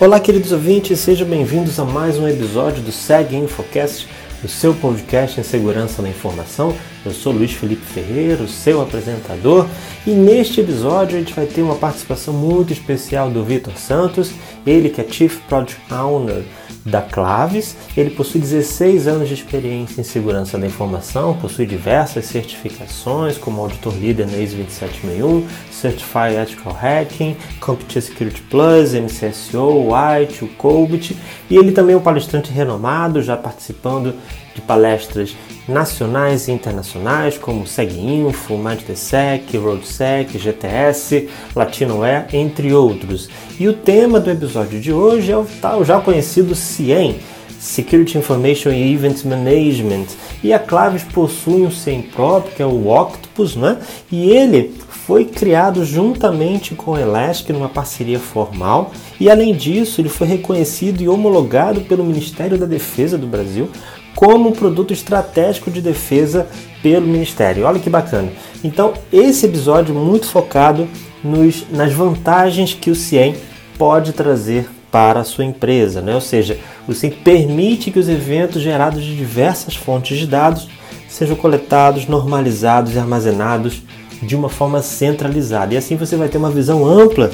Olá, queridos ouvintes, sejam bem-vindos a mais um episódio do SEG Infocast, o seu podcast em segurança da informação. Eu sou Luiz Felipe Ferreira, o seu apresentador, e neste episódio a gente vai ter uma participação muito especial do Vitor Santos, ele que é Chief Project Owner da Claves. Ele possui 16 anos de experiência em segurança da informação, possui diversas certificações, como auditor líder na ISO 27001, Certified Ethical Hacking, Computer Security Plus, MCSO, White, o COBIT, e ele também é um palestrante renomado, já participando de palestras nacionais e internacionais como SegInfo, MindTheSec, RoadSec, GTS, LatinoE, entre outros. E o tema do episódio de hoje é o tal já conhecido CIEM, Security Information and Event Management. E a Claves possui um CIEM próprio, que é o Octopus, né? e ele foi criado juntamente com o Elastic numa parceria formal e além disso ele foi reconhecido e homologado pelo Ministério da Defesa do Brasil como um produto estratégico de defesa pelo Ministério. Olha que bacana. Então, esse episódio muito focado nos, nas vantagens que o CIEM pode trazer para a sua empresa, né? ou seja, o permite que os eventos gerados de diversas fontes de dados sejam coletados, normalizados e armazenados de uma forma centralizada. E assim você vai ter uma visão ampla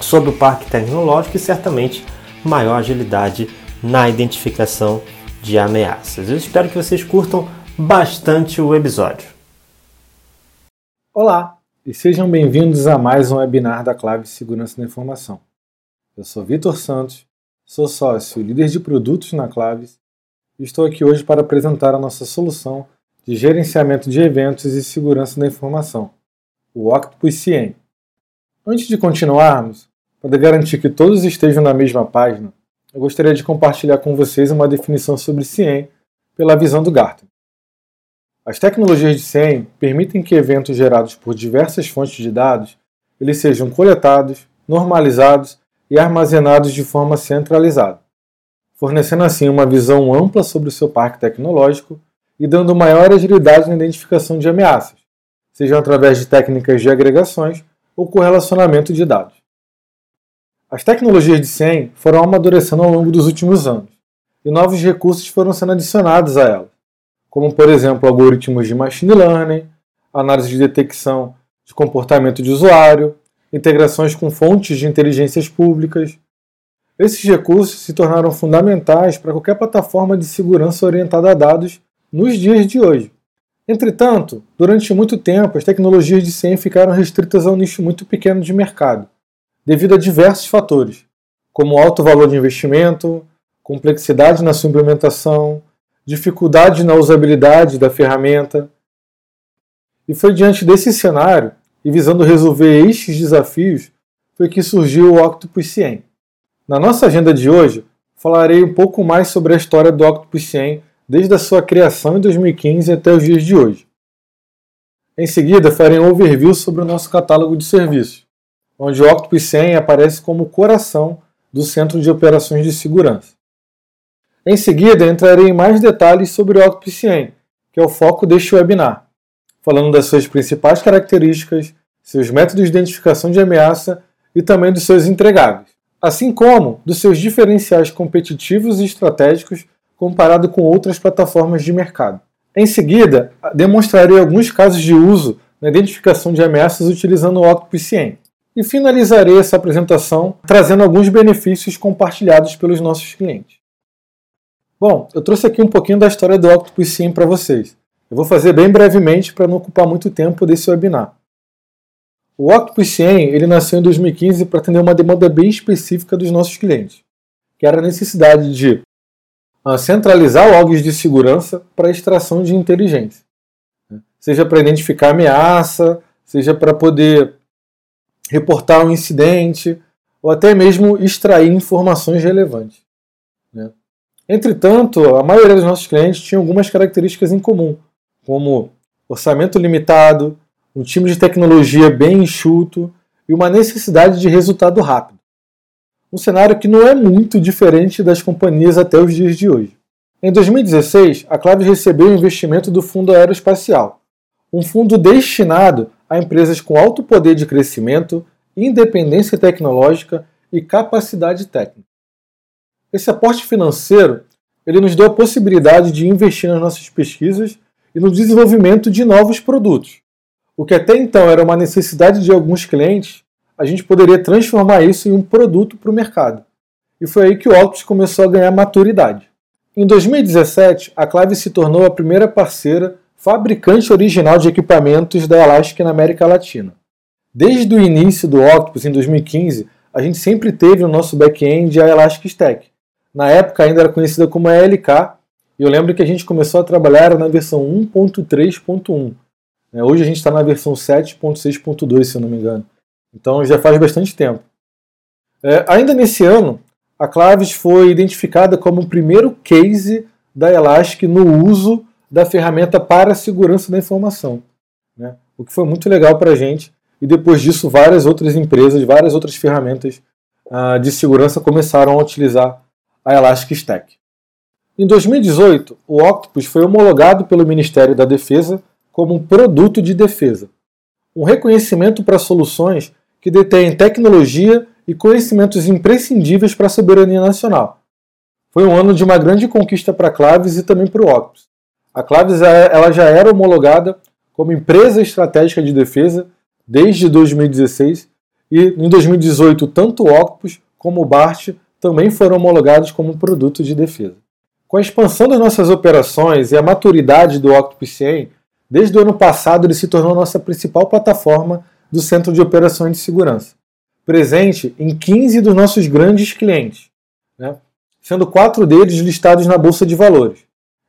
sobre o parque tecnológico e certamente maior agilidade na identificação de ameaças. Eu espero que vocês curtam bastante o episódio. Olá e sejam bem-vindos a mais um webinar da Clave Segurança da Informação. Eu sou Vitor Santos, sou sócio e líder de produtos na Claves e estou aqui hoje para apresentar a nossa solução de gerenciamento de eventos e segurança da informação, o Octopus CIEM. Antes de continuarmos, para garantir que todos estejam na mesma página, eu gostaria de compartilhar com vocês uma definição sobre CIEM pela visão do Gartner. As tecnologias de CIEM permitem que eventos gerados por diversas fontes de dados eles sejam coletados, normalizados e armazenados de forma centralizada, fornecendo assim uma visão ampla sobre o seu parque tecnológico e dando maior agilidade na identificação de ameaças, sejam através de técnicas de agregações ou correlacionamento de dados. As tecnologias de SEM foram amadurecendo ao longo dos últimos anos, e novos recursos foram sendo adicionados a elas, como, por exemplo, algoritmos de machine learning, análise de detecção de comportamento de usuário, integrações com fontes de inteligências públicas. Esses recursos se tornaram fundamentais para qualquer plataforma de segurança orientada a dados nos dias de hoje. Entretanto, durante muito tempo, as tecnologias de SEM ficaram restritas a um nicho muito pequeno de mercado, devido a diversos fatores, como alto valor de investimento, complexidade na sua implementação, dificuldade na usabilidade da ferramenta. E foi diante desse cenário, e visando resolver estes desafios, foi que surgiu o Octopus CIEM. Na nossa agenda de hoje, falarei um pouco mais sobre a história do Octopus CIEM desde a sua criação em 2015 até os dias de hoje. Em seguida, farei um overview sobre o nosso catálogo de serviços, onde o Octopus 100 aparece como o coração do Centro de Operações de Segurança. Em seguida, entrarei em mais detalhes sobre o Octopus 100, que é o foco deste webinar, falando das suas principais características, seus métodos de identificação de ameaça e também dos seus entregáveis, assim como dos seus diferenciais competitivos e estratégicos comparado com outras plataformas de mercado. Em seguida, demonstrarei alguns casos de uso na identificação de ameaças utilizando o Octopus 100 e finalizarei essa apresentação trazendo alguns benefícios compartilhados pelos nossos clientes. Bom, eu trouxe aqui um pouquinho da história do Octopus Sim para vocês. Eu vou fazer bem brevemente para não ocupar muito tempo desse webinar. O Octopus Sim ele nasceu em 2015 para atender uma demanda bem específica dos nossos clientes, que era a necessidade de uh, centralizar logs de segurança para extração de inteligência, né? seja para identificar ameaça, seja para poder reportar um incidente ou até mesmo extrair informações relevantes. Né? Entretanto, a maioria dos nossos clientes tinha algumas características em comum, como orçamento limitado, um time de tecnologia bem enxuto e uma necessidade de resultado rápido. Um cenário que não é muito diferente das companhias até os dias de hoje. Em 2016, a Clave recebeu o investimento do Fundo Aeroespacial, um fundo destinado a empresas com alto poder de crescimento, independência tecnológica e capacidade técnica. Esse aporte financeiro ele nos deu a possibilidade de investir nas nossas pesquisas e no desenvolvimento de novos produtos. O que até então era uma necessidade de alguns clientes, a gente poderia transformar isso em um produto para o mercado. E foi aí que o Octopus começou a ganhar maturidade. Em 2017, a Clave se tornou a primeira parceira fabricante original de equipamentos da Elastic na América Latina. Desde o início do Octopus, em 2015, a gente sempre teve no nosso back-end a Elastic Stack. Na época ainda era conhecida como ELK, e eu lembro que a gente começou a trabalhar na versão 1.3.1. É, hoje a gente está na versão 7.6.2, se eu não me engano. Então já faz bastante tempo. É, ainda nesse ano, a Claves foi identificada como o primeiro case da Elastic no uso da ferramenta para a segurança da informação. Né? O que foi muito legal para a gente. E depois disso, várias outras empresas, várias outras ferramentas uh, de segurança começaram a utilizar a Elastic Stack. Em 2018, o Octopus foi homologado pelo Ministério da Defesa como um produto de defesa, um reconhecimento para soluções que detêm tecnologia e conhecimentos imprescindíveis para a soberania nacional. Foi um ano de uma grande conquista para a Claves e também para o Octopus. A Claves ela já era homologada como empresa estratégica de defesa desde 2016 e em 2018 tanto o Octopus como o BART também foram homologados como produto de defesa. Com a expansão das nossas operações e a maturidade do Octopus 100, desde o ano passado ele se tornou a nossa principal plataforma do Centro de Operações de Segurança, presente em 15 dos nossos grandes clientes, né? sendo quatro deles listados na Bolsa de Valores.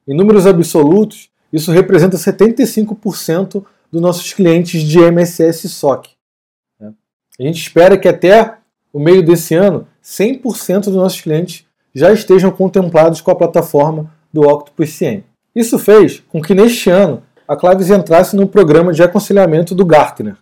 Em números absolutos, isso representa 75% dos nossos clientes de MSS SOC. Né? A gente espera que até o meio desse ano, 100% dos nossos clientes já estejam contemplados com a plataforma do Octopus CM. Isso fez com que neste ano a Claves entrasse no programa de aconselhamento do Gartner,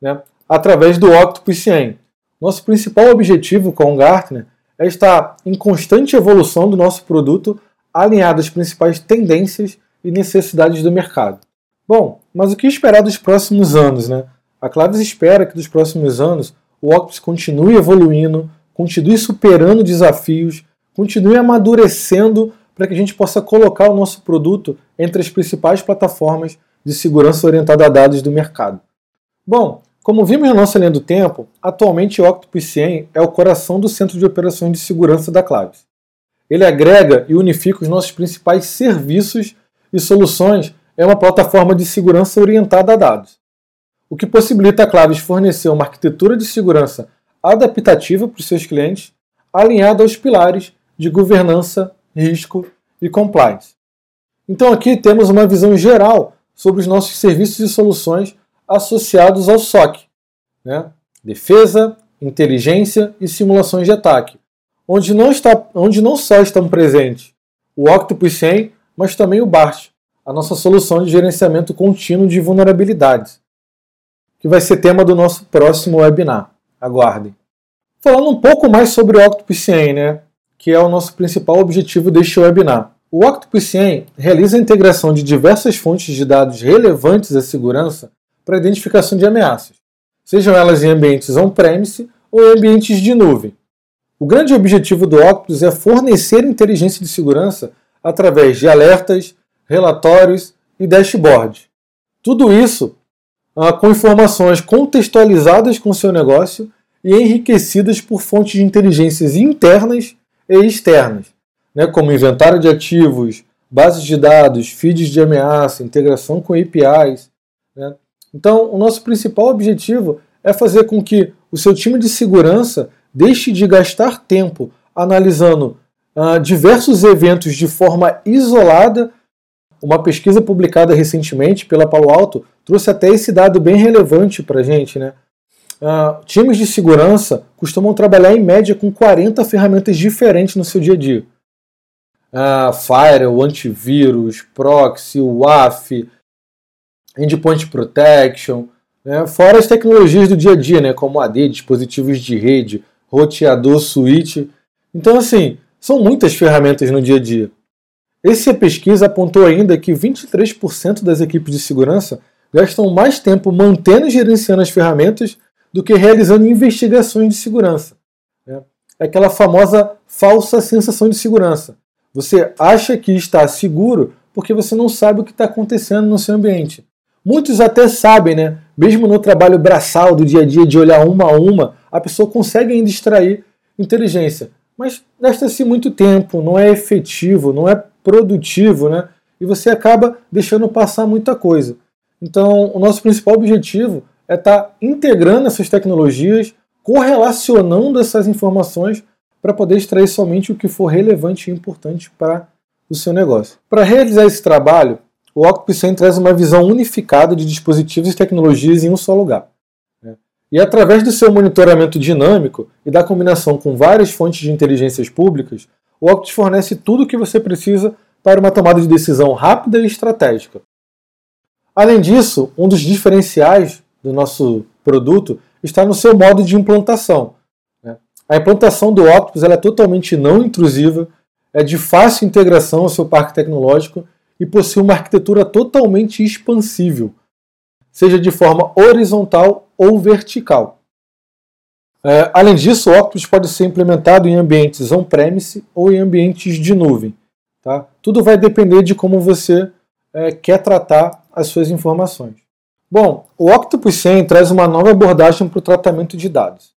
né, através do Octopus CM. Nosso principal objetivo com o Gartner é estar em constante evolução do nosso produto, alinhado às principais tendências e necessidades do mercado. Bom, mas o que esperar dos próximos anos, né? A Claves espera que dos próximos anos o Octopus continue evoluindo, continue superando desafios, continue amadurecendo para que a gente possa colocar o nosso produto entre as principais plataformas de segurança orientada a dados do mercado. Bom, como vimos na nossa linha do tempo, atualmente o Octopus 100 é o coração do Centro de Operações de Segurança da Claves. Ele agrega e unifica os nossos principais serviços e soluções em uma plataforma de segurança orientada a dados o que possibilita a Claves fornecer uma arquitetura de segurança adaptativa para os seus clientes, alinhada aos pilares de governança, risco e compliance. Então aqui temos uma visão geral sobre os nossos serviços e soluções associados ao SOC, né? defesa, inteligência e simulações de ataque, onde não, está, onde não só estão presentes o Octopus 100, mas também o BART, a nossa solução de gerenciamento contínuo de vulnerabilidades, que vai ser tema do nosso próximo webinar. Aguardem. Falando um pouco mais sobre o Octopus 100, né, que é o nosso principal objetivo deste webinar. O Octopus 100 realiza a integração de diversas fontes de dados relevantes à segurança para a identificação de ameaças, sejam elas em ambientes on-premise ou em ambientes de nuvem. O grande objetivo do Octopus é fornecer inteligência de segurança através de alertas, relatórios e dashboards. Tudo isso ah, com informações contextualizadas com seu negócio e enriquecidas por fontes de inteligências internas e externas, né, como inventário de ativos, bases de dados, feeds de ameaça, integração com APIs. Né. Então, o nosso principal objetivo é fazer com que o seu time de segurança deixe de gastar tempo analisando uh, diversos eventos de forma isolada uma pesquisa publicada recentemente pela Palo Alto trouxe até esse dado bem relevante para a gente. Né? Uh, times de segurança costumam trabalhar em média com 40 ferramentas diferentes no seu dia a dia. Uh, Firewall, antivírus, proxy, WAF, endpoint protection, né? fora as tecnologias do dia a dia, né? como AD, dispositivos de rede, roteador, switch. Então, assim, são muitas ferramentas no dia a dia. Essa pesquisa apontou ainda que 23% das equipes de segurança gastam mais tempo mantendo e gerenciando as ferramentas do que realizando investigações de segurança. Né? é aquela famosa falsa sensação de segurança. Você acha que está seguro porque você não sabe o que está acontecendo no seu ambiente. Muitos até sabem, né? Mesmo no trabalho braçal do dia a dia, de olhar uma a uma, a pessoa consegue ainda extrair inteligência. Mas gasta-se muito tempo, não é efetivo, não é produtivo, né? E você acaba deixando passar muita coisa. Então, o nosso principal objetivo é estar tá integrando essas tecnologias, correlacionando essas informações para poder extrair somente o que for relevante e importante para o seu negócio. Para realizar esse trabalho, o 100 traz uma visão unificada de dispositivos e tecnologias em um só lugar. Né? E através do seu monitoramento dinâmico e da combinação com várias fontes de inteligências públicas, o Octopus fornece tudo o que você precisa para uma tomada de decisão rápida e estratégica. Além disso, um dos diferenciais do nosso produto está no seu modo de implantação. Né? A implantação do Octopus é totalmente não intrusiva, é de fácil integração ao seu parque tecnológico e possui uma arquitetura totalmente expansível, seja de forma horizontal ou vertical. É, além disso, o Octopus pode ser implementado em ambientes on-premise ou em ambientes de nuvem. Tá? Tudo vai depender de como você é, quer tratar as suas informações. Bom, o Octopus 100 traz uma nova abordagem para o tratamento de dados.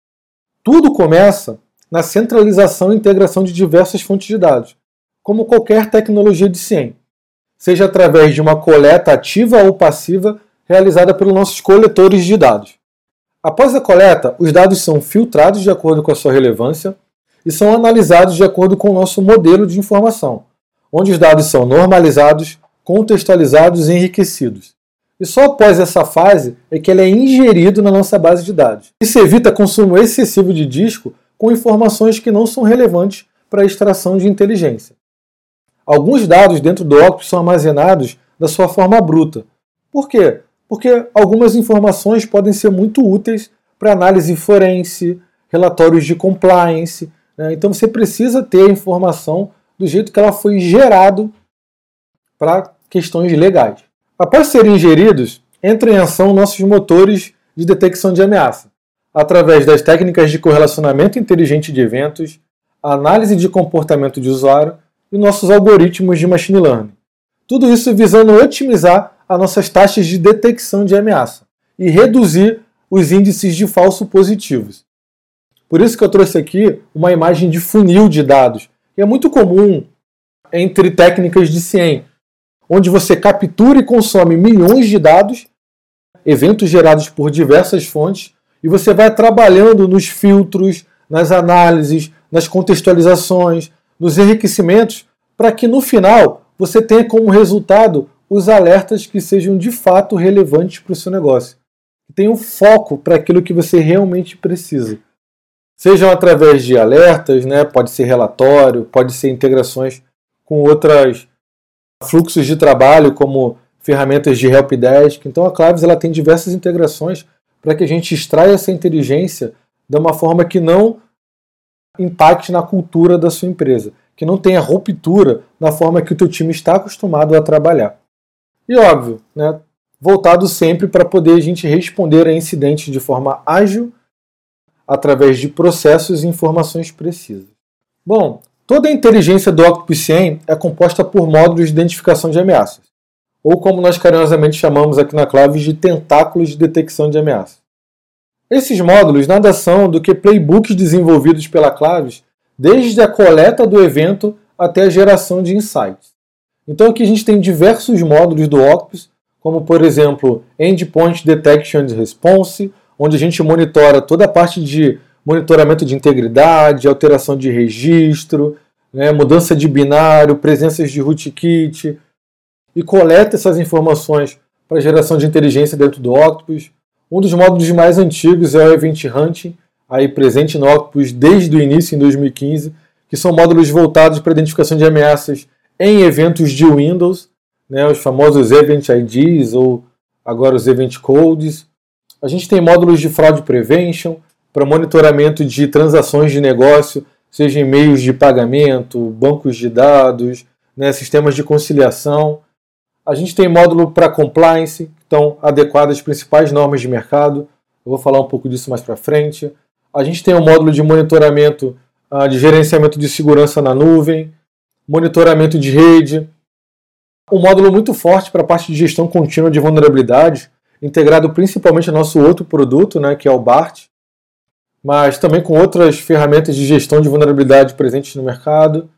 Tudo começa na centralização e integração de diversas fontes de dados, como qualquer tecnologia de CIEM, seja através de uma coleta ativa ou passiva realizada pelos nossos coletores de dados. Após a coleta, os dados são filtrados de acordo com a sua relevância e são analisados de acordo com o nosso modelo de informação, onde os dados são normalizados, contextualizados e enriquecidos. E só após essa fase é que ele é ingerido na nossa base de dados. Isso evita consumo excessivo de disco com informações que não são relevantes para a extração de inteligência. Alguns dados dentro do Octopus são armazenados da sua forma bruta. Por quê? Porque algumas informações podem ser muito úteis para análise forense, relatórios de compliance. Né? Então você precisa ter a informação do jeito que ela foi gerado para questões legais. Após serem ingeridos, entram em ação nossos motores de detecção de ameaça através das técnicas de correlacionamento inteligente de eventos, análise de comportamento de usuário e nossos algoritmos de machine learning. Tudo isso visando otimizar as nossas taxas de detecção de ameaça e reduzir os índices de falso positivos. Por isso que eu trouxe aqui uma imagem de funil de dados, que é muito comum entre técnicas de CIEM, onde você captura e consome milhões de dados, eventos gerados por diversas fontes, e você vai trabalhando nos filtros, nas análises, nas contextualizações, nos enriquecimentos, para que no final você tenha como resultado os alertas que sejam de fato relevantes para o seu negócio. Tenha um foco para aquilo que você realmente precisa. Sejam através de alertas, né? pode ser relatório, pode ser integrações com outros fluxos de trabalho, como ferramentas de helpdesk. Então a Claves ela tem diversas integrações para que a gente extraia essa inteligência de uma forma que não impacte na cultura da sua empresa, que não tenha ruptura na forma que o teu time está acostumado a trabalhar. E óbvio, né, voltado sempre para poder a gente responder a incidentes de forma ágil através de processos e informações precisas. Bom, toda a inteligência do Octopus 100 é composta por módulos de identificação de ameaças ou como nós carinhosamente chamamos aqui na Claves de tentáculos de detecção de ameaça. Esses módulos nada são do que playbooks desenvolvidos pela Claves desde a coleta do evento até a geração de insights. Então aqui a gente tem diversos módulos do Octopus, como por exemplo Endpoint Detection and Response, onde a gente monitora toda a parte de monitoramento de integridade, alteração de registro, né, mudança de binário, presenças de rootkit, e coleta essas informações para geração de inteligência dentro do Octopus. Um dos módulos mais antigos é o Event Hunting, aí presente no Octopus desde o início, em 2015, que são módulos voltados para identificação de ameaças em eventos de Windows, né, os famosos Event IDs ou agora os Event Codes. A gente tem módulos de Fraud Prevention para monitoramento de transações de negócio, seja em meios de pagamento, bancos de dados, né, sistemas de conciliação. A gente tem módulo para compliance, que estão adequadas às principais normas de mercado. Eu vou falar um pouco disso mais para frente. A gente tem um módulo de monitoramento uh, de gerenciamento de segurança na nuvem, monitoramento de rede, um módulo muito forte para a parte de gestão contínua de vulnerabilidade, integrado principalmente ao nosso outro produto, né, que é o BART, mas também com outras ferramentas de gestão de vulnerabilidade presentes no mercado.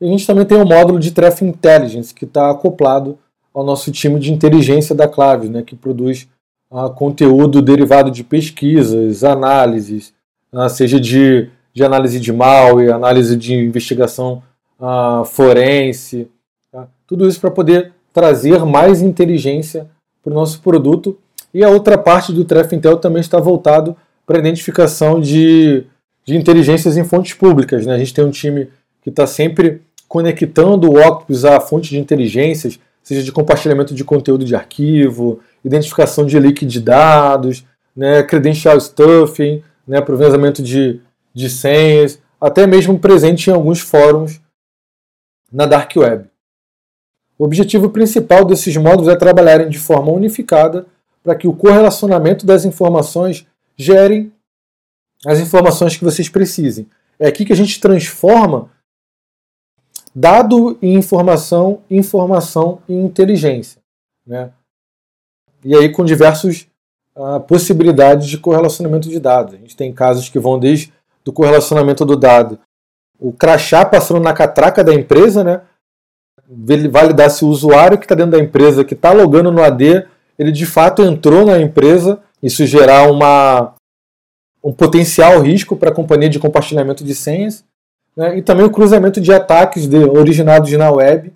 E a gente também tem o um módulo de Threat Intelligence, que está acoplado ao nosso time de inteligência da Clave, né, que produz uh, conteúdo derivado de pesquisas, análises, uh, seja de, de análise de malware, análise de investigação uh, forense, tá? tudo isso para poder trazer mais inteligência para o nosso produto. E a outra parte do Threat Intel também está voltado para identificação de, de inteligências em fontes públicas. Né? A gente tem um time que está sempre conectando o Octopus a fontes de inteligências, seja de compartilhamento de conteúdo de arquivo, identificação de leak de dados, né, credential stuffing, né, para o vazamento de, de senhas, até mesmo presente em alguns fóruns na Dark Web. O objetivo principal desses módulos é trabalharem de forma unificada para que o correlacionamento das informações gerem as informações que vocês precisem. É aqui que a gente transforma dado em informação, informação em inteligência. Né? E aí com diversas uh, possibilidades de correlacionamento de dados. A gente tem casos que vão desde do correlacionamento do dado, o crachá passando na catraca da empresa, né? validar se o usuário que está dentro da empresa, que está logando no AD, ele de fato entrou na empresa, isso gerar uma, um potencial risco para a companhia de compartilhamento de senhas né, e também o cruzamento de ataques de, originados na web,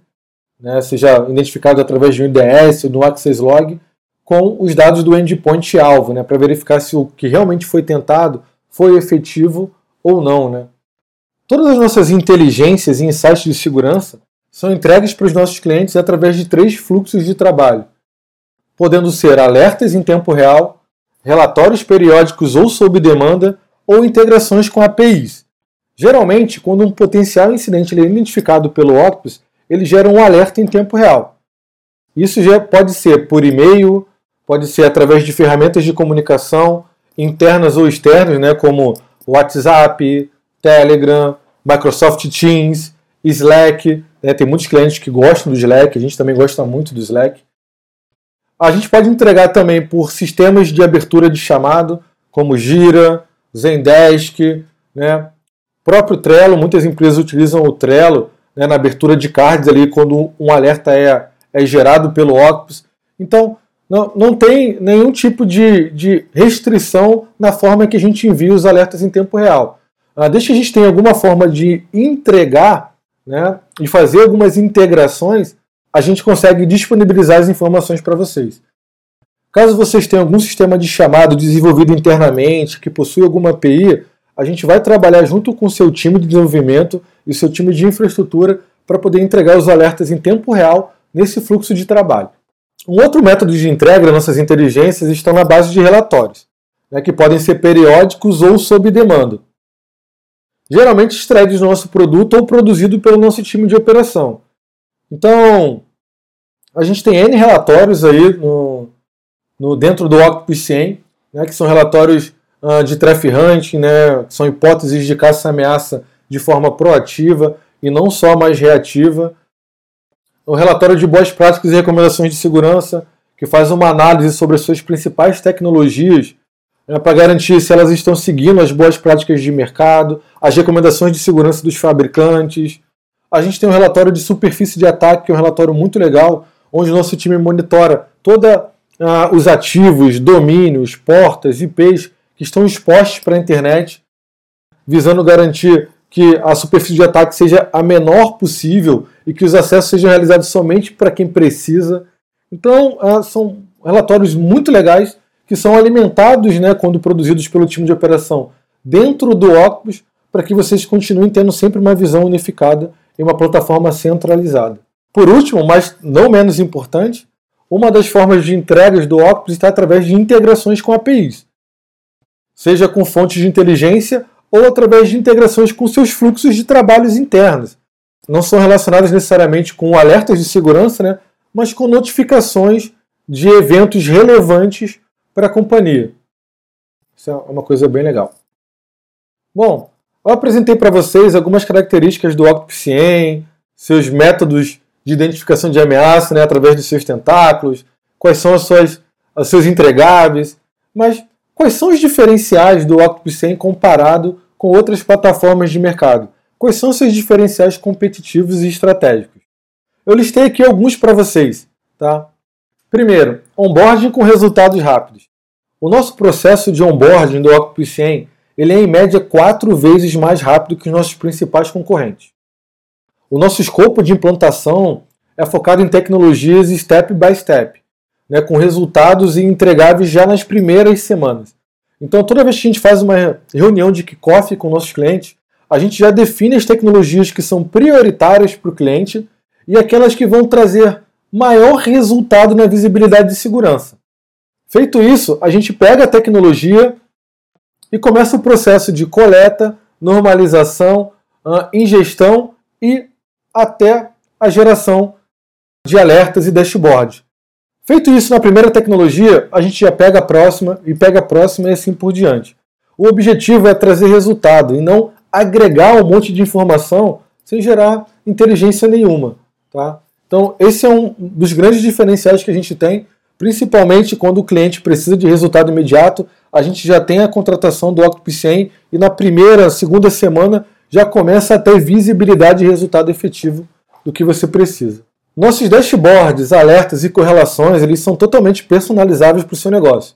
né, seja identificado através de um IDS ou do Access Log, com os dados do endpoint alvo, né, para verificar se o que realmente foi tentado foi efetivo ou não. Né. Todas as nossas inteligências e insights de segurança são entregues para os nossos clientes através de três fluxos de trabalho, podendo ser alertas em tempo real, relatórios periódicos ou sob demanda, ou integrações com APIs, Geralmente, quando um potencial incidente é identificado pelo Octopus, ele gera um alerta em tempo real. Isso já pode ser por e-mail, pode ser através de ferramentas de comunicação internas ou externas, né, como WhatsApp, Telegram, Microsoft Teams, Slack. Né, tem muitos clientes que gostam do Slack, a gente também gosta muito do Slack. A gente pode entregar também por sistemas de abertura de chamado, como Gira, Zendesk, né, próprio Trello, muitas empresas utilizam o Trello né, na abertura de cards ali quando um alerta é, é gerado pelo Octopus. Então, não, não tem nenhum tipo de, de restrição na forma que a gente envia os alertas em tempo real. Ah, desde que a gente tenha alguma forma de entregar né, e fazer algumas integrações, a gente consegue disponibilizar as informações para vocês. Caso vocês tenham algum sistema de chamado desenvolvido internamente, que possui alguma API, a gente vai trabalhar junto com o seu time de desenvolvimento e o seu time de infraestrutura para poder entregar os alertas em tempo real nesse fluxo de trabalho. Um outro método de entrega das nossas inteligências está na base de relatórios, né, que podem ser periódicos ou sob demanda. Geralmente extraídos do nosso produto ou produzido pelo nosso time de operação. Então, a gente tem N relatórios aí no, no dentro do Octopus 100, né, que são relatórios uh, de traffic hunting, né, que são hipóteses de caça-ameaça de forma proativa e não só mais reativa. O relatório de boas práticas e recomendações de segurança, que faz uma análise sobre as suas principais tecnologias né, para garantir se elas estão seguindo as boas práticas de mercado, as recomendações de segurança dos fabricantes. A gente tem um relatório de superfície de ataque, que é um relatório muito legal, onde o nosso time monitora todos uh, os ativos, domínios, portas, IPs que estão expostos para a internet, visando garantir que a superfície de ataque seja a menor possível e que os acessos sejam realizados somente para quem precisa. Então, ah, são relatórios muito legais que são alimentados, né, quando produzidos pelo time de operação, dentro do Octopus, para que vocês continuem tendo sempre uma visão unificada em uma plataforma centralizada. Por último, mas não menos importante, uma das formas de entregas do Octopus está através de integrações com APIs seja com fontes de inteligência ou através de integrações com seus fluxos de trabalhos internos. Não são relacionadas necessariamente com alertas de segurança, né, mas com notificações de eventos relevantes para a companhia. Isso é uma coisa bem legal. Bom, Eu apresentei para vocês algumas características do Octopus CIEM, seus métodos de identificação de ameaça né, através dos seus tentáculos, quais são as suas, os seus entregáveis, mas quais são os diferenciais do Octopus 100 comparado com outras plataformas de mercado? Quais são seus diferenciais competitivos e estratégicos? Eu listei aqui alguns para vocês. Tá? Primeiro, onboarding com resultados rápidos. O nosso processo de onboarding do Octopus 100 ele é em média quatro vezes mais rápido que os nossos principais concorrentes. O nosso escopo de implantação é focado em tecnologias step by step, né, com resultados entregáveis já nas primeiras semanas. Então, toda vez que a gente faz uma reunião de kickoff com nossos clientes, a gente já define as tecnologias que são prioritárias para o cliente e aquelas que vão trazer maior resultado na visibilidade de segurança. Feito isso, a gente pega a tecnologia e começa o processo de coleta, normalização, ingestão e até a geração de alertas e dashboards. Feito isso na primeira tecnologia, a gente já pega a próxima e pega a próxima e assim por diante. O objetivo é trazer resultado e não agregar um monte de informação sem gerar inteligência nenhuma. Tá? Então, esse é um dos grandes diferenciais que a gente tem, principalmente quando o cliente precisa de resultado imediato. A gente já tem a contratação do Octopus 100 e na primeira, segunda semana já começa a ter visibilidade e resultado efetivo do que você precisa. Nossos dashboards, alertas e correlações, eles são totalmente personalizáveis para o seu negócio.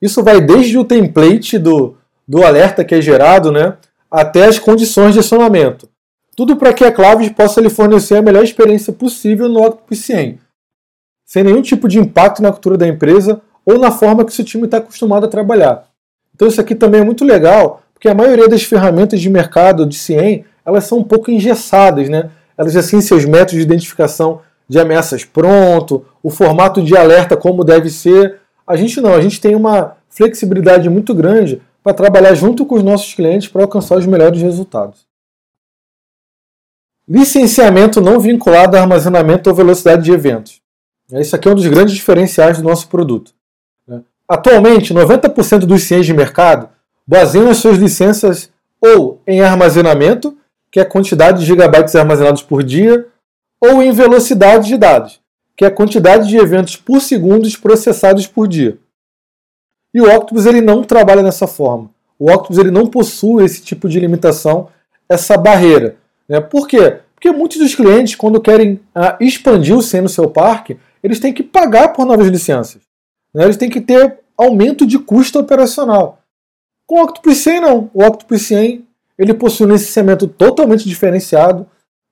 Isso vai desde o template do, do alerta que é gerado, né, até as condições de acionamento. Tudo para que a Claves possa lhe fornecer a melhor experiência possível no Octopus 100, sem nenhum tipo de impacto na cultura da empresa ou na forma que seu time está acostumado a trabalhar. Então isso aqui também é muito legal, porque a maioria das ferramentas de mercado de CIEM, elas são um pouco engessadas, né? Elas têm seus métodos de identificação de ameaças pronto, o formato de alerta como deve ser. A gente não, a gente tem uma flexibilidade muito grande para trabalhar junto com os nossos clientes para alcançar os melhores resultados. Licenciamento não vinculado a armazenamento ou velocidade de eventos. Isso aqui é um dos grandes diferenciais do nosso produto. Atualmente, 90% dos ciências de mercado baseiam as suas licenças ou em armazenamento, que é a quantidade de gigabytes armazenados por dia, ou em velocidade de dados, que é a quantidade de eventos por segundo processados por dia. E o Octopus ele não trabalha dessa forma. O Octopus ele não possui esse tipo de limitação, essa barreira. Né? Por quê? Porque muitos dos clientes, quando querem ah, expandir o CIEM no seu parque, eles têm que pagar por novas licenças. Né? Eles têm que ter aumento de custo operacional. Com o Octopus 100 não. O Octopus 100 ele possui um licenciamento totalmente diferenciado,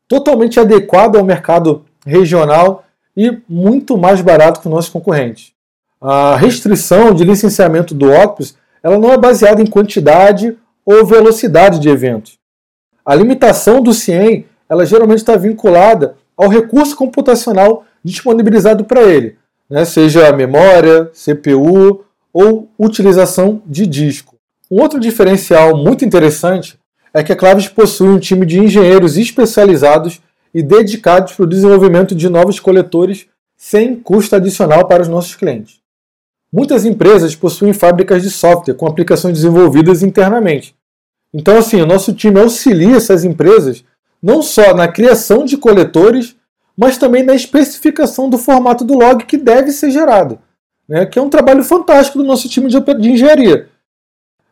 totalmente adequado ao mercado regional e muito mais barato que os nossos concorrentes. A restrição de licenciamento do Octopus ela não é baseada em quantidade ou velocidade de eventos. A limitação do CIEM ela geralmente está vinculada ao recurso computacional disponibilizado para ele, né, seja memória, CPU ou utilização de disco. Um outro diferencial muito interessante é que a Claves possui um time de engenheiros especializados e dedicados para o desenvolvimento de novos coletores sem custo adicional para os nossos clientes. Muitas empresas possuem fábricas de software com aplicações desenvolvidas internamente. Então, assim, o nosso time auxilia essas empresas não só na criação de coletores, mas também na especificação do formato do log que deve ser gerado, né? que é um trabalho fantástico do nosso time de, engenharia.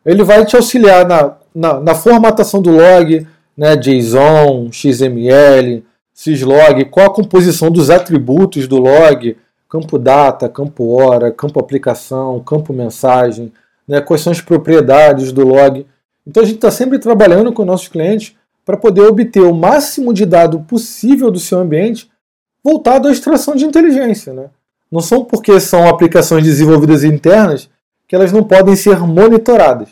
Ele vai te auxiliar na na, na formatação do log, né, JSON, XML, syslog, qual a composição dos atributos do log, campo data, campo hora, campo aplicação, campo mensagem, né, quais são as propriedades do log. Então a gente está sempre trabalhando com nossos clientes para poder obter o máximo de dado possível do seu ambiente voltado à extração de inteligência. Né? Não são porque são aplicações desenvolvidas internas que elas não podem ser monitoradas.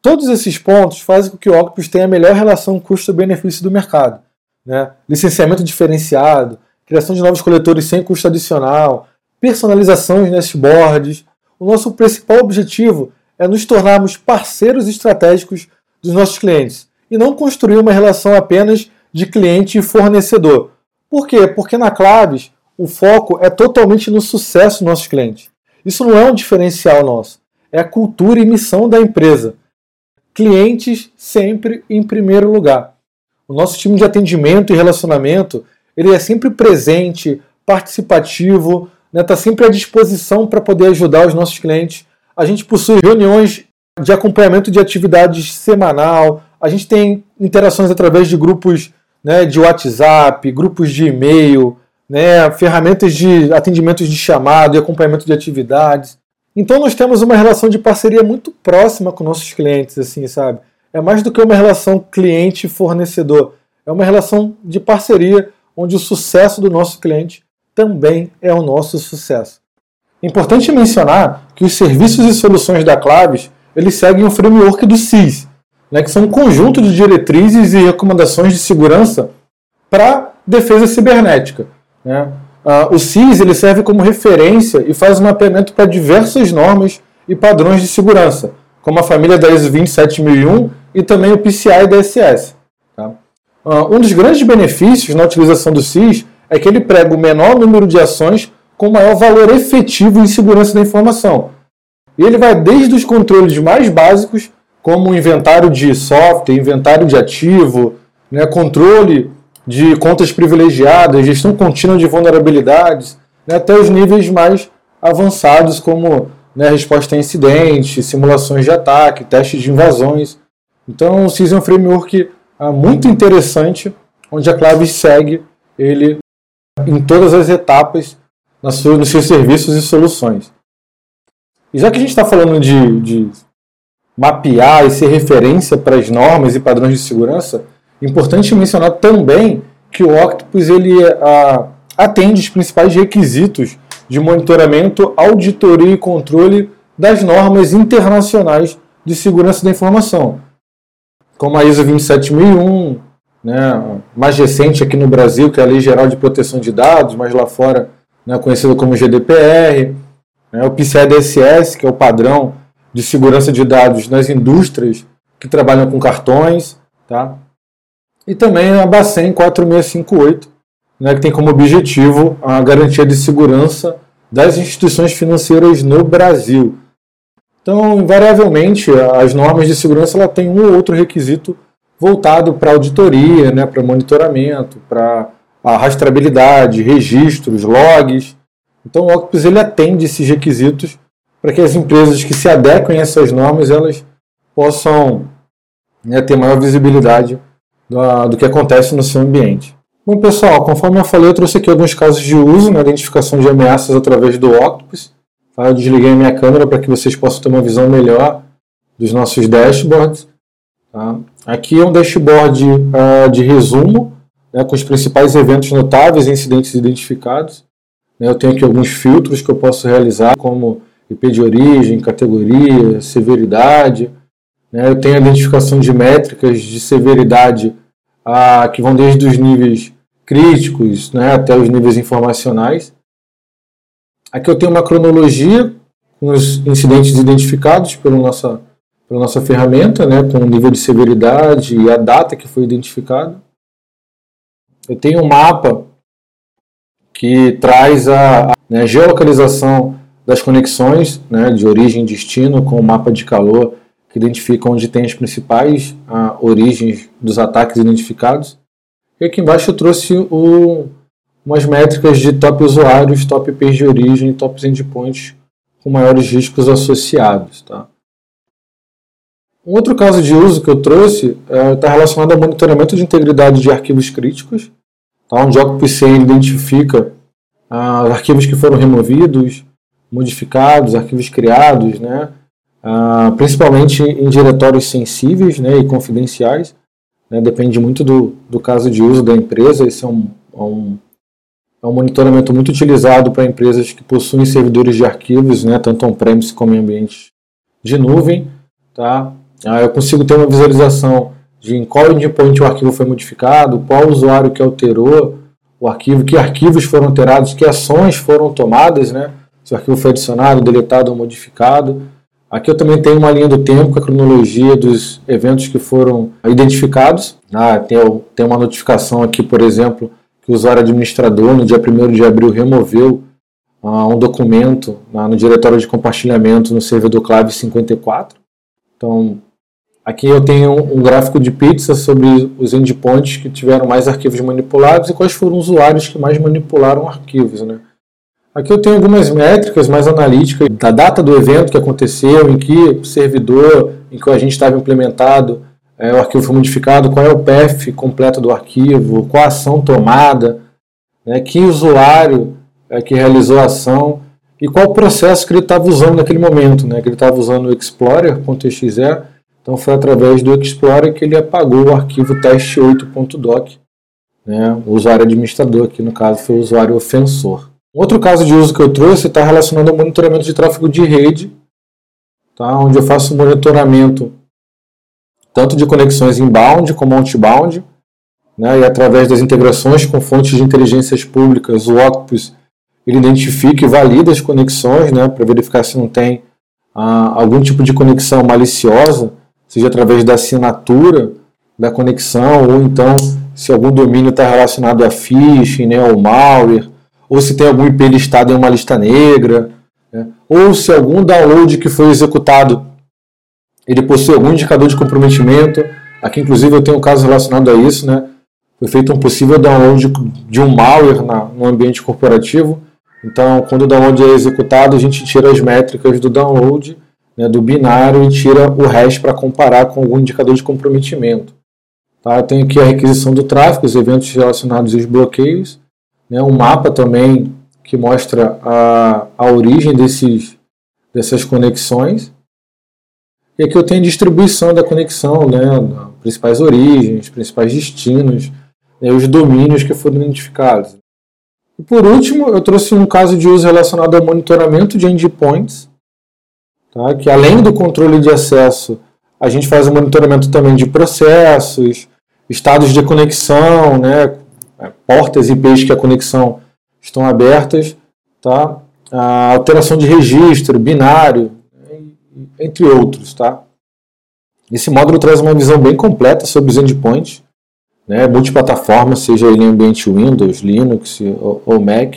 Todos esses pontos fazem com que o Octopus tenha a melhor relação custo-benefício do mercado. Né? Licenciamento diferenciado, criação de novos coletores sem custo adicional, personalização de dashboards. O nosso principal objetivo é nos tornarmos parceiros estratégicos dos nossos clientes e não construir uma relação apenas de cliente e fornecedor. Por quê? Porque na Claves o foco é totalmente no sucesso dos nossos clientes. Isso não é um diferencial nosso, é a cultura e missão da empresa clientes sempre em primeiro lugar. O nosso time de atendimento e relacionamento ele é sempre presente, participativo, está né, tá sempre à disposição para poder ajudar os nossos clientes. A gente possui reuniões de acompanhamento de atividades semanal, a gente tem interações através de grupos né, de WhatsApp, grupos de e-mail, né, ferramentas de atendimentos de chamado e acompanhamento de atividades. Então nós temos uma relação de parceria muito próxima com nossos clientes, assim, sabe? É mais do que uma relação cliente-fornecedor. É uma relação de parceria onde o sucesso do nosso cliente também é o nosso sucesso. Importante mencionar que os serviços e soluções da Claves eles seguem o framework do CIS, né, que são um conjunto de diretrizes e recomendações de segurança para defesa cibernética. Né? Uh, o CIS ele serve como referência e faz um mapeamento para diversas normas e padrões de segurança, como a família da ISO 27001 e também o PCI DSS. Tá? Uh, um dos grandes benefícios na utilização do CIS é que ele prega o menor número de ações com maior valor efetivo em segurança da informação. E ele vai desde os controles mais básicos, como inventário de software, inventário de ativo, né, controle de contas privilegiadas, gestão contínua de vulnerabilidades, né, até os níveis mais avançados, como né, resposta a incidentes, simulações de ataque, testes de invasões. Então, o CIS é um framework ah, muito interessante, onde a Clave segue ele em todas as etapas nos seus serviços e soluções. E já que a gente está falando de, de mapear e ser referência para as normas e padrões de segurança, Importante mencionar também que o Octopus ele a, atende os principais requisitos de monitoramento, auditoria e controle das normas internacionais de segurança da informação, como a ISO 27001, né, mais recente aqui no Brasil, que é a Lei Geral de Proteção de Dados, mas lá fora né, conhecida como GDPR, né, o PCI DSS, que é o padrão de segurança de dados nas indústrias que trabalham com cartões, tá? e também a Bacen 4658, né, que tem como objetivo a garantia de segurança das instituições financeiras no Brasil. Então, invariavelmente, as normas de segurança ela tem um ou outro requisito voltado para auditoria, né, para monitoramento, para a rastreabilidade, registros, logs. Então, o Octopus ele atende esses requisitos para que as empresas que se adequem a essas normas elas possam né, ter maior visibilidade do, do que acontece no seu ambiente. Bom, pessoal, conforme eu falei, eu trouxe aqui alguns casos de uso na identificação de ameaças através do Octopus. Tá? Eu desliguei a minha câmera para que vocês possam ter uma visão melhor dos nossos dashboards. Tá? Aqui é um dashboard uh, de resumo, né, com os principais eventos notáveis e incidentes identificados. Né, eu tenho aqui alguns filtros que eu posso realizar, como IP de origem, categoria, severidade, né? Eu tenho a identificação de métricas de severidade que vão desde os níveis críticos né, até os níveis informacionais. Aqui eu tenho uma cronologia com os incidentes identificados pela nossa, pela nossa ferramenta, né, com o nível de severidade e a data que foi identificado. Eu tenho um mapa que traz a, a né, geolocalização das conexões né, de origem e destino com o mapa de calor que identifica onde tem as principais ah, origens dos ataques identificados. E aqui embaixo eu trouxe o, umas métricas de top usuários, top IPs de origem e top endpoints com maiores riscos associados. Tá? Um outro caso de uso que eu trouxe está é, relacionado ao monitoramento de integridade de arquivos críticos, tá? onde o OCPC identifica ah, arquivos que foram removidos, modificados, arquivos criados, né? Ah, principalmente em diretórios sensíveis né, e confidenciais. Né, depende muito do, do caso de uso da empresa. Esse é um, é um, é um monitoramento muito utilizado para empresas que possuem servidores de arquivos, né, tanto on-premise como em ambientes de nuvem. Tá? Ah, eu consigo ter uma visualização de em qual endpoint o arquivo foi modificado, qual usuário que alterou o arquivo, que arquivos foram alterados, que ações foram tomadas, né? Se o arquivo foi adicionado, deletado ou modificado. Aqui eu também tenho uma linha do tempo com a cronologia dos eventos que foram identificados. Ah, tem, tem uma notificação aqui, por exemplo, que o usuário administrador, no dia 1 de abril, removeu ah, um documento ah, no diretório de compartilhamento no servidor Clave 54. Então, Aqui eu tenho um gráfico de pizza sobre os endpoints que tiveram mais arquivos manipulados e quais foram os usuários que mais manipularam arquivos. Né? Aqui eu tenho algumas métricas mais analíticas da data do evento que aconteceu, em que servidor em que a gente estava implementado, é, o arquivo foi modificado, qual é o path completo do arquivo, qual a ação tomada, né, que usuário é, que realizou a ação e qual o processo que ele estava usando naquele momento, né, que ele estava usando o Explorer.exe, então foi através do Explorer que ele apagou o arquivo test8.doc, né, o usuário administrador, aqui no caso foi o usuário ofensor. Outro caso de uso que eu trouxe está relacionado ao monitoramento de tráfego de rede, tá, onde eu faço monitoramento tanto de conexões inbound como outbound, né, e através das integrações com fontes de inteligências públicas, o Octopus ele identifica e valida as conexões né, para verificar se não tem ah, algum tipo de conexão maliciosa, seja através da assinatura da conexão, ou então se algum domínio está relacionado a phishing, né, ou malware, ou se tem algum IP listado em uma lista negra, né, ou se algum download que foi executado ele possui algum indicador de comprometimento. Aqui, inclusive, eu tenho um caso relacionado a isso, né? Foi feito um possível download de um malware na, no ambiente corporativo. Então, quando o download é executado, a gente tira as métricas do download, né, do binário, e tira o hash para comparar com algum indicador de comprometimento. Tá? Eu tenho aqui a requisição do tráfego, os eventos relacionados aos bloqueios, né, um mapa também que mostra a, a origem desses, dessas conexões. E aqui eu tenho a distribuição da conexão, né, principais origens, principais destinos, né, os domínios que foram identificados. E por último, eu trouxe um caso de uso relacionado ao monitoramento de endpoints, tá, que além do controle de acesso, a gente faz o monitoramento também de processos, estados de conexão, né, portas e IPs que a conexão estão abertas, tá, a alteração de registro, binário, entre outros. Tá? Esse módulo traz uma visão bem completa sobre os endpoints, né, multiplataforma, seja ele em ambiente Windows, Linux ou, Mac.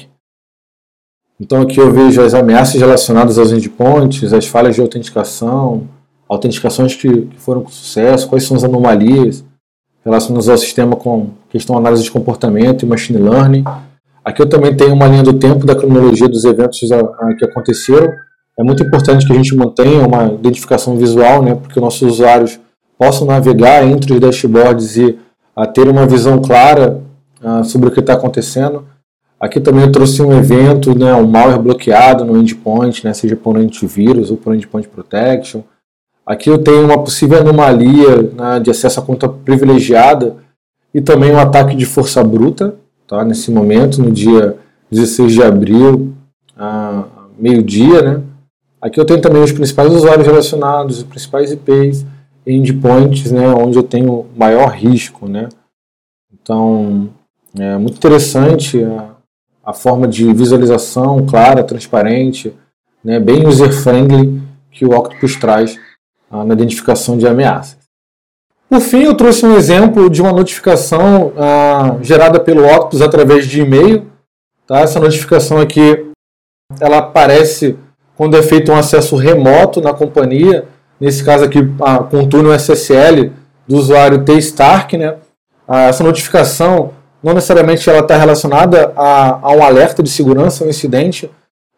Então aqui eu vejo as ameaças relacionadas aos endpoints, as falhas de autenticação, autenticações que foram com sucesso, quais são as anomalias relacionadas ao sistema com questão análise de comportamento e machine learning. Aqui eu também tenho uma linha do tempo da cronologia dos eventos que aconteceram é muito importante que a gente mantenha uma identificação visual, né, porque nossos usuários possam navegar entre os dashboards e a ter uma visão clara sobre o que está acontecendo. Aqui também eu trouxe um evento, né, um malware bloqueado no endpoint, né, seja por antivírus ou por endpoint protection. Aqui eu tenho uma possível anomalia né, de acesso à conta privilegiada e também um ataque de força bruta, tá, nesse momento, no dia 16 de abril, meio-dia, né, Aqui eu tenho também os principais usuários relacionados, os principais IPs endpoints, né, onde eu tenho maior risco. Né? Então, é muito interessante a, a forma de visualização clara, transparente, né, bem user-friendly que o Octopus traz ah, na identificação de ameaças. Por fim, eu trouxe um exemplo de uma notificação ah, gerada pelo Octopus através de e-mail. Tá? Essa notificação aqui ela aparece quando é feito um acesso remoto na companhia, nesse caso aqui ah, com o túnel SSL do usuário T-Stark, né? Ah, essa notificação não necessariamente ela está relacionada a, a, um alerta de segurança, um incidente,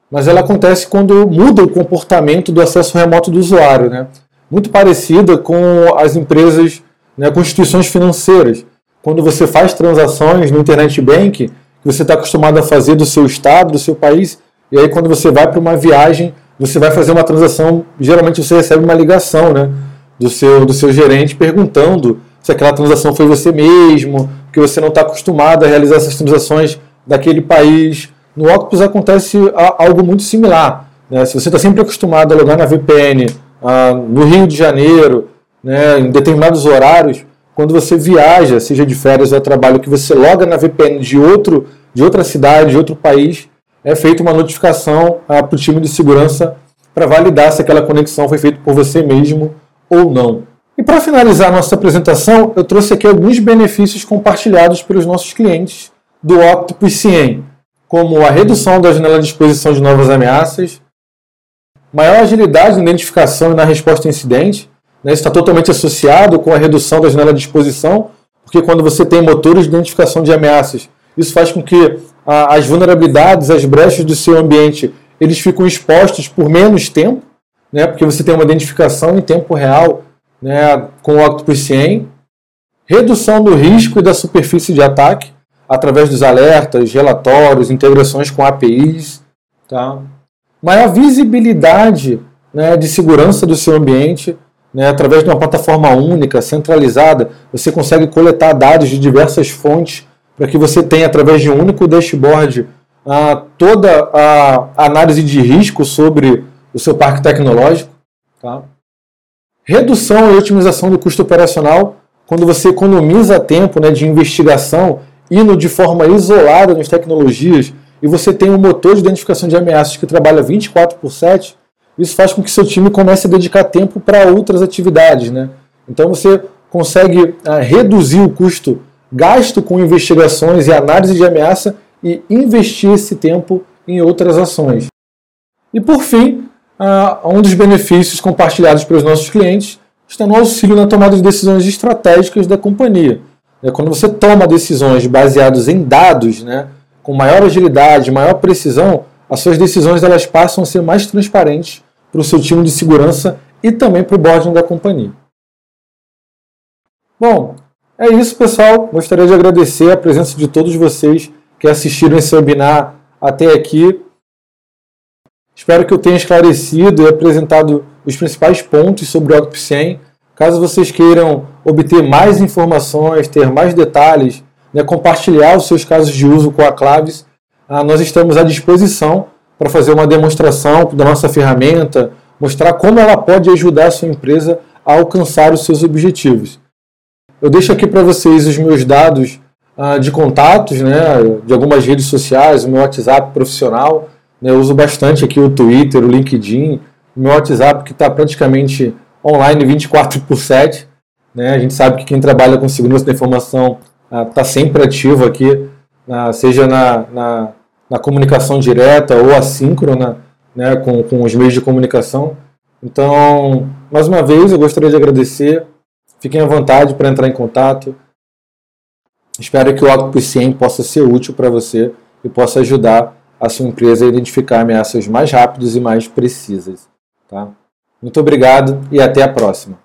mas ela acontece quando muda o comportamento do acesso remoto do usuário, né? Muito parecida com as empresas, né, com instituições financeiras. Quando você faz transações no internet bank, que você está acostumado a fazer do seu estado, do seu país, e aí, quando você vai para uma viagem, você vai fazer uma transação, geralmente você recebe uma ligação né, do, seu, do seu gerente perguntando se aquela transação foi você mesmo, que você não está acostumado a realizar essas transações daquele país. No Octopus acontece algo muito similar. Né? Se você está sempre acostumado a logar na VPN ah, no Rio de Janeiro, né, em determinados horários, quando você viaja, seja de férias ou a trabalho, que você loga na VPN de, outro, de outra cidade, de outro país, é feita uma notificação ah, para o time de segurança para validar se aquela conexão foi feita por você mesmo ou não. E para finalizar nossa apresentação, eu trouxe aqui alguns benefícios compartilhados pelos nossos clientes do Octopus como a redução da janela de exposição de novas ameaças, maior agilidade na identificação e na resposta a incidente. Né? Isso está totalmente associado com a redução da janela de exposição, porque quando você tem motores de identificação de ameaças, isso faz com que a, as vulnerabilidades, as brechas do seu ambiente, eles ficam expostos por menos tempo, né? porque você tem uma identificação em tempo real né? com o Octopus 100. Redução do risco e da superfície de ataque, através dos alertas, relatórios, integrações com APIs. Tá? Maior visibilidade né, de segurança do seu ambiente, né, através de uma plataforma única, centralizada, você consegue coletar dados de diversas fontes para que você tenha, através de um único dashboard, a, toda a análise de risco sobre o seu parque tecnológico. Tá? Redução e otimização do custo operacional, quando você economiza tempo né, de investigação, indo de forma isolada nas tecnologias, e você tem um motor de identificação de ameaças que trabalha 24 por 7, isso faz com que seu time comece a dedicar tempo para outras atividades. Né? Então você consegue ah, reduzir o custo gasto com investigações e análise de ameaça e investir esse tempo em outras ações. E por fim, ah, um dos benefícios compartilhados pelos nossos clientes está no auxílio na tomada de decisões estratégicas da companhia. É, quando você toma decisões baseadas em dados, né, com maior agilidade, maior precisão, as suas decisões elas passam a ser mais transparentes para o seu time de segurança e também para o boarding da companhia. Bom, é isso, pessoal. Gostaria de agradecer a presença de todos vocês que assistiram esse webinar até aqui. Espero que eu tenha esclarecido e apresentado os principais pontos sobre o Octopus 100. Caso vocês queiram obter mais informações, ter mais detalhes, né, compartilhar os seus casos de uso com a Claves, ah, nós estamos à disposição para fazer uma demonstração da nossa ferramenta, mostrar como ela pode ajudar a sua empresa a alcançar os seus objetivos. Eu deixo aqui para vocês os meus dados ah, de contatos, né, de algumas redes sociais, o meu WhatsApp profissional. Né, eu uso bastante aqui o Twitter, o LinkedIn, o meu WhatsApp que está praticamente online 24 por 7. Né, a gente sabe que quem trabalha com segurança da informação está ah, sempre ativo aqui, ah, seja na, na na comunicação direta ou assíncrona né, com, com os meios de comunicação. Então, mais uma vez, eu gostaria de agradecer. Fiquem à vontade para entrar em contato. Espero que o Octopus 100 possa ser útil para você e possa ajudar a sua empresa a identificar ameaças mais rápidas e mais precisas. Tá? Muito obrigado e até a próxima.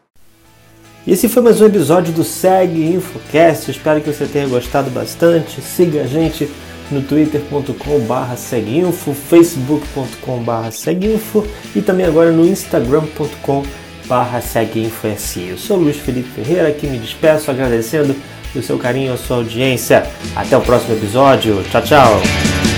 Esse foi mais um episódio do SEG Infocast. Espero que você tenha gostado bastante. Siga a gente no twitter.com.br seguinfo, facebook.com.br seguinfo e também agora no instagram.com.br seguinfo.se. Eu sou Luiz Felipe Ferreira, aqui me despeço agradecendo o seu carinho e a sua audiência. Até o próximo episódio. Tchau, tchau!